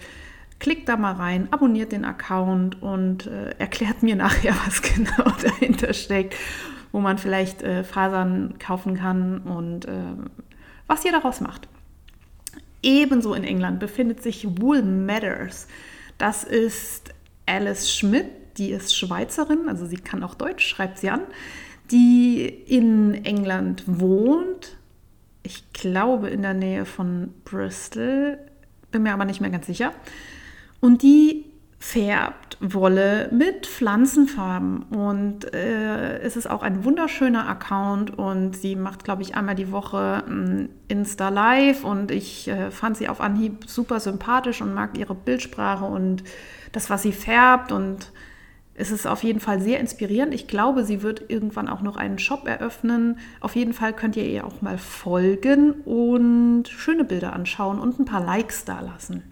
Speaker 2: klickt da mal rein, abonniert den Account und äh, erklärt mir nachher, was genau dahinter steckt, wo man vielleicht äh, Fasern kaufen kann und äh, was ihr daraus macht. Ebenso in England befindet sich Wool Matters. Das ist Alice Schmidt, die ist Schweizerin, also sie kann auch Deutsch, schreibt sie an, die in England wohnt. Ich glaube in der Nähe von Bristol, bin mir aber nicht mehr ganz sicher. Und die färbt Wolle mit Pflanzenfarben und äh, es ist auch ein wunderschöner Account und sie macht, glaube ich, einmal die Woche ein Insta Live und ich äh, fand sie auf Anhieb super sympathisch und mag ihre Bildsprache und das, was sie färbt und es ist auf jeden Fall sehr inspirierend. Ich glaube, sie wird irgendwann auch noch einen Shop eröffnen. Auf jeden Fall könnt ihr ihr auch mal folgen und schöne Bilder anschauen und ein paar Likes da lassen.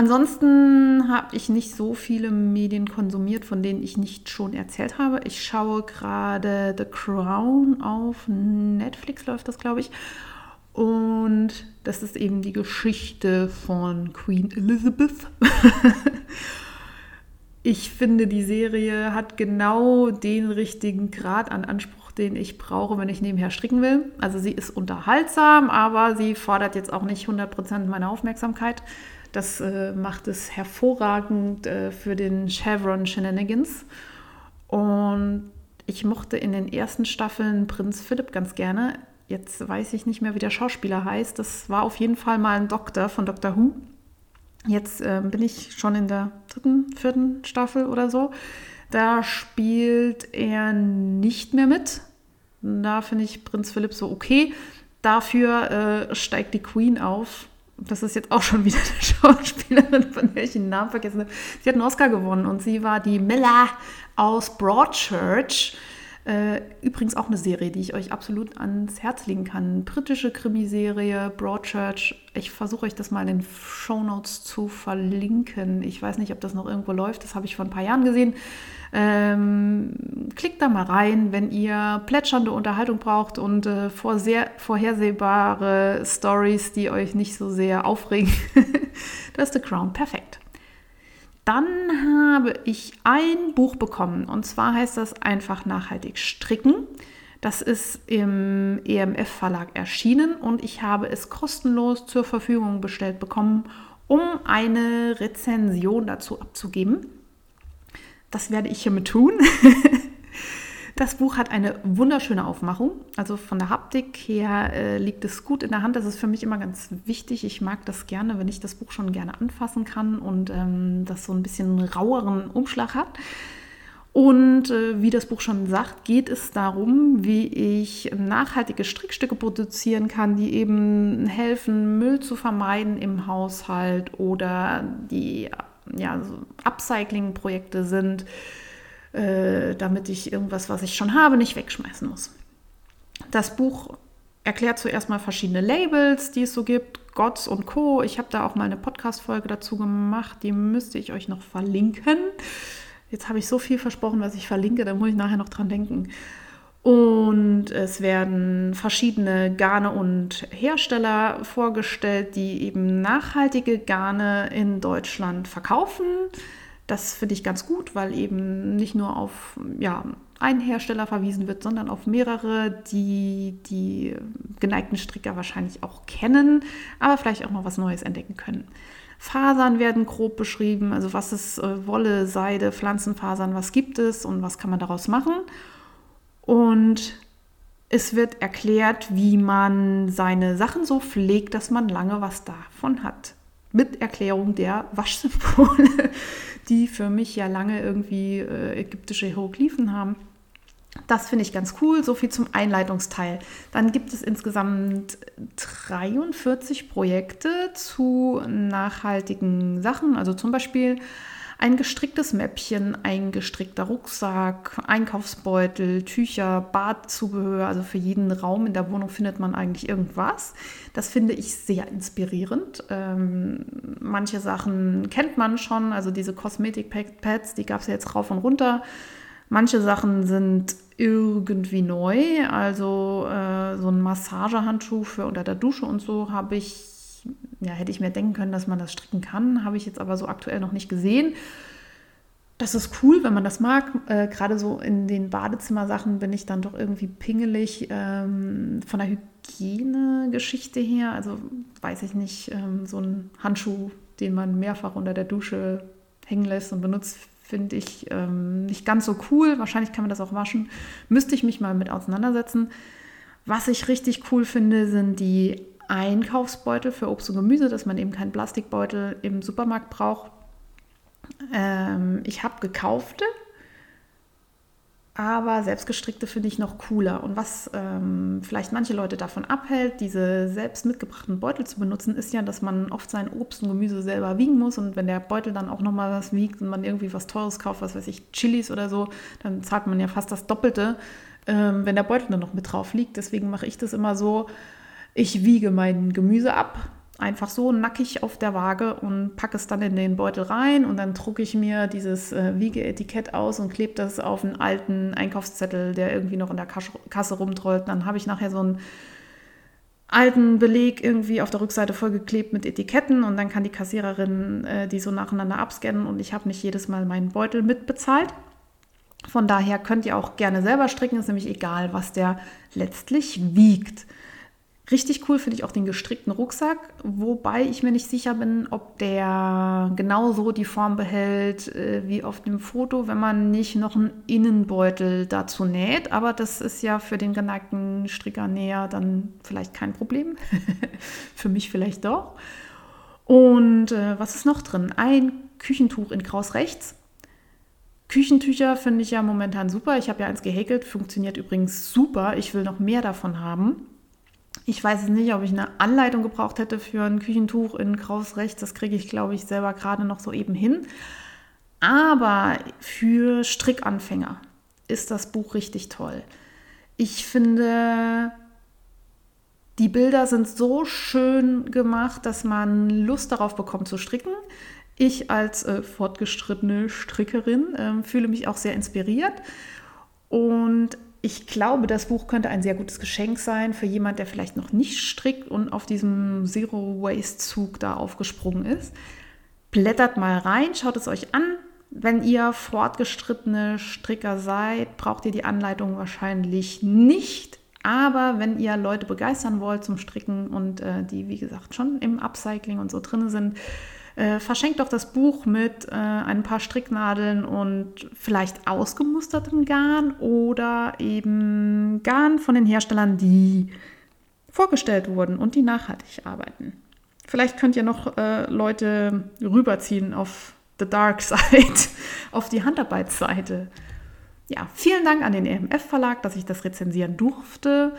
Speaker 2: Ansonsten habe ich nicht so viele Medien konsumiert, von denen ich nicht schon erzählt habe. Ich schaue gerade The Crown auf Netflix, läuft das, glaube ich. Und das ist eben die Geschichte von Queen Elizabeth. ich finde, die Serie hat genau den richtigen Grad an Anspruch, den ich brauche, wenn ich nebenher stricken will. Also sie ist unterhaltsam, aber sie fordert jetzt auch nicht 100% meine Aufmerksamkeit. Das äh, macht es hervorragend äh, für den Chevron Shenanigans. Und ich mochte in den ersten Staffeln Prinz Philipp ganz gerne. Jetzt weiß ich nicht mehr, wie der Schauspieler heißt. Das war auf jeden Fall mal ein Doktor von Doctor Who. Jetzt äh, bin ich schon in der dritten, vierten Staffel oder so. Da spielt er nicht mehr mit. Da finde ich Prinz Philipp so okay. Dafür äh, steigt die Queen auf das ist jetzt auch schon wieder eine Schauspielerin, von der ich den Namen vergessen habe. Sie hat einen Oscar gewonnen und sie war die Miller aus Broadchurch. Äh, übrigens auch eine Serie, die ich euch absolut ans Herz legen kann. Britische Krimiserie, Broadchurch. Ich versuche euch das mal in den Show Notes zu verlinken. Ich weiß nicht, ob das noch irgendwo läuft. Das habe ich vor ein paar Jahren gesehen. Ähm, klickt da mal rein, wenn ihr plätschernde Unterhaltung braucht und äh, vor sehr vorhersehbare Stories, die euch nicht so sehr aufregen. das ist The Crown. Perfekt. Dann habe ich ein Buch bekommen und zwar heißt das einfach nachhaltig stricken. Das ist im EMF Verlag erschienen und ich habe es kostenlos zur Verfügung bestellt bekommen, um eine Rezension dazu abzugeben. Das werde ich hiermit tun. Das Buch hat eine wunderschöne Aufmachung. Also von der Haptik her äh, liegt es gut in der Hand. Das ist für mich immer ganz wichtig. Ich mag das gerne, wenn ich das Buch schon gerne anfassen kann und ähm, das so ein bisschen raueren Umschlag hat. Und äh, wie das Buch schon sagt, geht es darum, wie ich nachhaltige Strickstücke produzieren kann, die eben helfen, Müll zu vermeiden im Haushalt oder die ja, so Upcycling-Projekte sind, äh, damit ich irgendwas, was ich schon habe, nicht wegschmeißen muss. Das Buch erklärt zuerst mal verschiedene Labels, die es so gibt, Gods und Co. Ich habe da auch mal eine Podcast-Folge dazu gemacht, die müsste ich euch noch verlinken. Jetzt habe ich so viel versprochen, was ich verlinke, da muss ich nachher noch dran denken. Und es werden verschiedene Garne und Hersteller vorgestellt, die eben nachhaltige Garne in Deutschland verkaufen. Das finde ich ganz gut, weil eben nicht nur auf ja, einen Hersteller verwiesen wird, sondern auf mehrere, die die geneigten Stricker wahrscheinlich auch kennen, aber vielleicht auch noch was Neues entdecken können. Fasern werden grob beschrieben, also was ist äh, Wolle, Seide, Pflanzenfasern, was gibt es und was kann man daraus machen. Und es wird erklärt, wie man seine Sachen so pflegt, dass man lange was davon hat. Mit Erklärung der Waschsymbole, die für mich ja lange irgendwie äh, ägyptische Hieroglyphen haben. Das finde ich ganz cool. So viel zum Einleitungsteil. Dann gibt es insgesamt 43 Projekte zu nachhaltigen Sachen. Also zum Beispiel Ein gestricktes Mäppchen, ein gestrickter Rucksack, Einkaufsbeutel, Tücher, Badzubehör. Also für jeden Raum in der Wohnung findet man eigentlich irgendwas. Das finde ich sehr inspirierend. Ähm, manche Sachen kennt man schon, also diese Kosmetik-Pads, die gab es ja jetzt rauf und runter. Manche Sachen sind irgendwie neu, also äh, so ein Massagehandschuh für unter der Dusche und so habe ich, ja, hätte ich mir denken können, dass man das stricken kann, habe ich jetzt aber so aktuell noch nicht gesehen. Das ist cool, wenn man das mag. Äh, Gerade so in den Badezimmersachen bin ich dann doch irgendwie pingelig ähm, von der Hygienegeschichte her. Also weiß ich nicht, ähm, so ein Handschuh, den man mehrfach unter der Dusche hängen lässt und benutzt, finde ich ähm, nicht ganz so cool. Wahrscheinlich kann man das auch waschen. Müsste ich mich mal mit auseinandersetzen. Was ich richtig cool finde, sind die Einkaufsbeutel für Obst und Gemüse, dass man eben keinen Plastikbeutel im Supermarkt braucht. Ähm, ich habe gekaufte aber selbstgestrickte finde ich noch cooler. Und was ähm, vielleicht manche Leute davon abhält, diese selbst mitgebrachten Beutel zu benutzen, ist ja, dass man oft sein Obst und Gemüse selber wiegen muss. Und wenn der Beutel dann auch nochmal was wiegt und man irgendwie was Teures kauft, was weiß ich, Chilis oder so, dann zahlt man ja fast das Doppelte, ähm, wenn der Beutel dann noch mit drauf liegt. Deswegen mache ich das immer so, ich wiege mein Gemüse ab, einfach so nackig auf der Waage und packe es dann in den Beutel rein und dann drucke ich mir dieses äh, Wiegeetikett aus und klebe das auf einen alten Einkaufszettel, der irgendwie noch in der Kasse, rumtrollt. Dann habe ich nachher so einen alten Beleg irgendwie auf der Rückseite vollgeklebt mit Etiketten und dann kann die Kassiererin äh, die so nacheinander abscannen und ich habe nicht jedes Mal meinen Beutel mitbezahlt. Von daher könnt ihr auch gerne selber stricken, ist nämlich egal, was der letztlich wiegt. Richtig cool finde ich auch den gestrickten Rucksack, wobei ich mir nicht sicher bin, ob der genauso die Form behält äh, wie auf dem Foto, wenn man nicht noch einen Innenbeutel dazu näht. Aber das ist ja für den geneigten Strickernäher dann vielleicht kein Problem. für mich vielleicht doch. Und äh, was ist noch drin? Ein Küchentuch in Kraus rechts. Küchentücher finde ich ja momentan super. Ich habe ja eins gehäkelt, funktioniert übrigens super. Ich will noch mehr davon haben. Ich weiß nicht, ob ich eine Anleitung gebraucht hätte für ein Küchentuch in Kraus rechts. Das kriege ich, glaube ich, selber gerade noch so eben hin. Aber für Strickanfänger ist das Buch richtig toll. Ich finde, die Bilder sind so schön gemacht, dass man Lust darauf bekommt zu stricken. Ich als äh, fortgeschrittene Strickerin äh, fühle mich auch sehr inspiriert. Und ich glaube, das Buch könnte ein sehr gutes Geschenk sein für jemand, der vielleicht noch nicht strickt und auf diesem Zero-Waste-Zug da aufgesprungen ist. Blättert mal rein, schaut es euch an. Wenn ihr fortgeschrittene Stricker seid, braucht ihr die Anleitung wahrscheinlich nicht. Aber wenn ihr Leute begeistern wollt zum Stricken und äh, die, wie gesagt, schon im Upcycling und so drin sind, äh, verschenkt doch das Buch mit äh, ein paar Stricknadeln und vielleicht ausgemustertem Garn oder eben Garn von den Herstellern, die vorgestellt wurden und die nachhaltig arbeiten. Vielleicht könnt ihr noch äh, Leute rüberziehen auf The Dark Side, auf die Handarbeitsseite. Ja, vielen Dank an den EMF Verlag, dass ich das rezensieren durfte.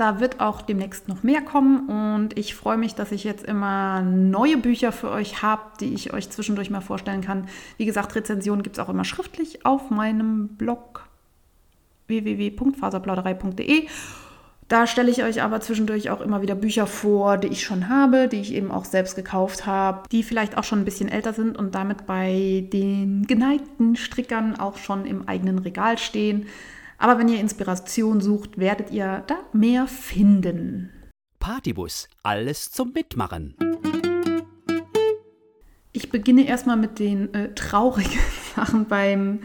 Speaker 2: Da wird auch demnächst noch mehr kommen und ich freue mich, dass ich jetzt immer neue Bücher für euch habe, die ich euch zwischendurch mal vorstellen kann. Wie gesagt, Rezensionen gibt es auch immer schriftlich auf meinem Blog www.faserplauderei.de. Da stelle ich euch aber zwischendurch auch immer wieder Bücher vor, die ich schon habe, die ich eben auch selbst gekauft habe, die vielleicht auch schon ein bisschen älter sind und damit bei den geneigten Strickern auch schon im eigenen Regal stehen. Aber wenn ihr Inspiration sucht, werdet ihr da mehr finden.
Speaker 1: Partybus, alles zum Mitmachen.
Speaker 2: Ich beginne erstmal mit den äh, traurigen Sachen beim,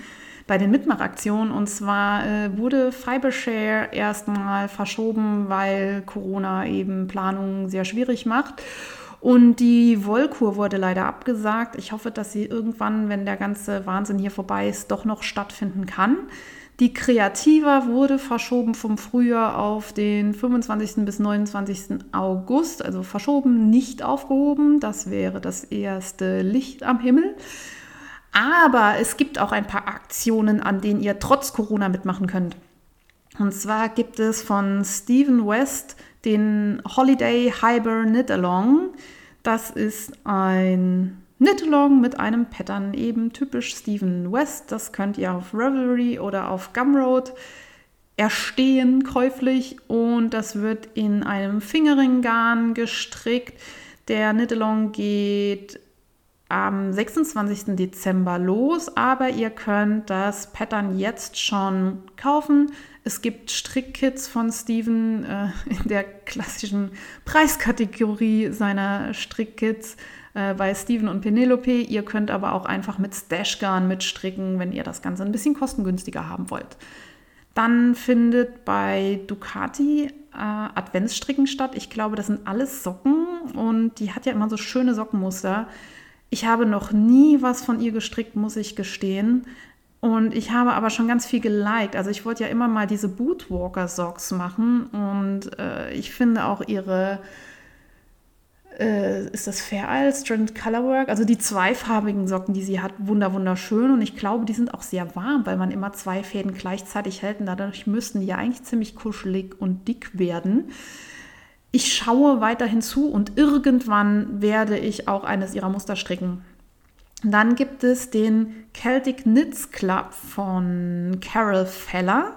Speaker 2: bei den Mitmachaktionen. Und zwar äh, wurde Fibershare erstmal verschoben, weil Corona eben Planungen sehr schwierig macht. Und die Wollkur wurde leider abgesagt. Ich hoffe, dass sie irgendwann, wenn der ganze Wahnsinn hier vorbei ist, doch noch stattfinden kann. Die Kreativa wurde verschoben vom Frühjahr auf den 25. bis 29. August, also verschoben, nicht aufgehoben. Das wäre das erste Licht am Himmel. Aber es gibt auch ein paar Aktionen, an denen ihr trotz Corona mitmachen könnt. Und zwar gibt es von Stephen West den Holiday Hyber Knit Along. Das ist ein Knit-Along mit einem Pattern, eben typisch Stephen West. Das könnt ihr auf Revelry oder auf Gumroad erstehen käuflich und das wird in einem Fingerringgarn gestrickt. Der Knit-Along geht am 26. Dezember los, aber ihr könnt das Pattern jetzt schon kaufen. Es gibt Strickkits von Steven äh, in der klassischen Preiskategorie seiner Strickkits äh, bei Steven und Penelope. Ihr könnt aber auch einfach mit Stashgarn mitstricken, wenn ihr das Ganze ein bisschen kostengünstiger haben wollt. Dann findet bei Ducati äh, Adventsstricken statt. Ich glaube, das sind alles Socken und die hat ja immer so schöne Sockenmuster. Ich habe noch nie was von ihr gestrickt, muss ich gestehen. Und ich habe aber schon ganz viel geliked. Also ich wollte ja immer mal diese Bootwalker Socks machen und äh, ich finde auch ihre äh, ist das Fair Isle Strand Colorwork, also die zweifarbigen Socken, die sie hat, wunder wunderschön und ich glaube, die sind auch sehr warm, weil man immer zwei Fäden gleichzeitig hält und dadurch müssten die ja eigentlich ziemlich kuschelig und dick werden. Ich schaue weiterhin zu und irgendwann werde ich auch eines ihrer Muster stricken. Dann gibt es den Celtic Knits Club von Carol Feller.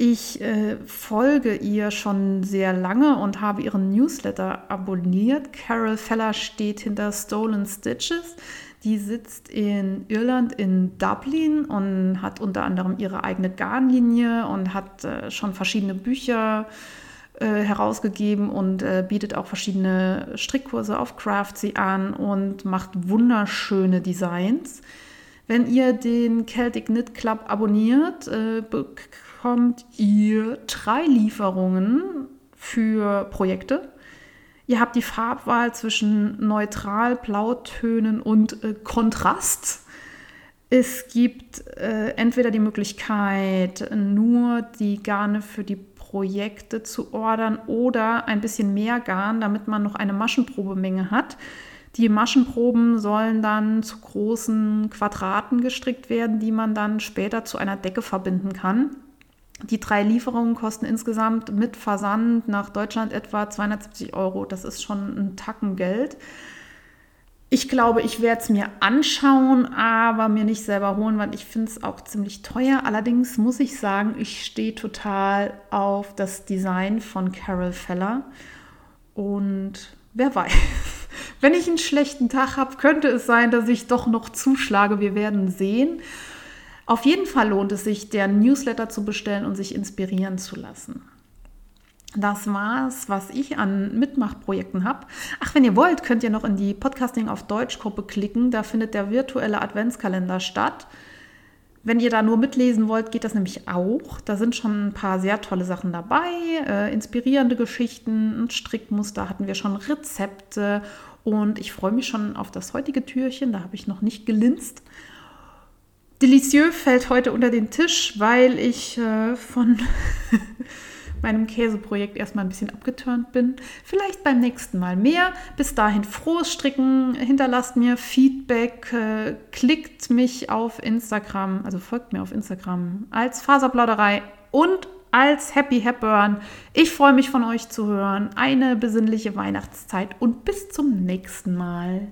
Speaker 2: Ich äh, folge ihr schon sehr lange und habe ihren Newsletter abonniert. Carol Feller steht hinter Stolen Stitches. Die sitzt in Irland, in Dublin und hat unter anderem ihre eigene Garnlinie und hat äh, schon verschiedene Bücher äh, herausgegeben und äh, bietet auch verschiedene Strickkurse auf Craftsy an und macht wunderschöne Designs. Wenn ihr den Celtic Knit Club abonniert, äh, bekommt ihr drei Lieferungen für Projekte. Ihr habt die Farbwahl zwischen neutral, Blautönen und äh, Kontrast. Es gibt äh, entweder die Möglichkeit, nur die Garne für die Projekte zu ordern oder ein bisschen mehr Garn, damit man noch eine Maschenprobemenge hat. Die Maschenproben sollen dann zu großen Quadraten gestrickt werden, die man dann später zu einer Decke verbinden kann. Die drei Lieferungen kosten insgesamt mit Versand nach Deutschland etwa 270 Euro. Das ist schon ein Tacken Geld. Ich glaube, ich werde es mir anschauen, aber mir nicht selber holen, weil ich finde es auch ziemlich teuer. Allerdings muss ich sagen, ich stehe total auf das Design von Carol Feller. Und wer weiß, wenn ich einen schlechten Tag habe, könnte es sein, dass ich doch noch zuschlage. Wir werden sehen. Auf jeden Fall lohnt es sich, der Newsletter zu bestellen und sich inspirieren zu lassen. Das war's, was ich an Mitmachprojekten habe. Ach, wenn ihr wollt, könnt ihr noch in die Podcasting auf Deutsch Gruppe klicken. Da findet der virtuelle Adventskalender statt. Wenn ihr da nur mitlesen wollt, geht das nämlich auch. Da sind schon ein paar sehr tolle Sachen dabei. Äh, inspirierende Geschichten, ein Strickmuster hatten wir schon, Rezepte. Und ich freue mich schon auf das heutige Türchen. Da habe ich noch nicht gelinst. Delicieux fällt heute unter den Tisch, weil ich äh, von meinem Käseprojekt erstmal ein bisschen abgeturnt bin. Vielleicht beim nächsten Mal mehr. Bis dahin frohes Stricken. Hinterlasst mir Feedback. Äh, klickt mich auf Instagram, also folgt mir auf Instagram als Faserplauderei und als Happy Hepburn. Ich freue mich von euch zu hören. Eine besinnliche Weihnachtszeit und bis zum nächsten Mal.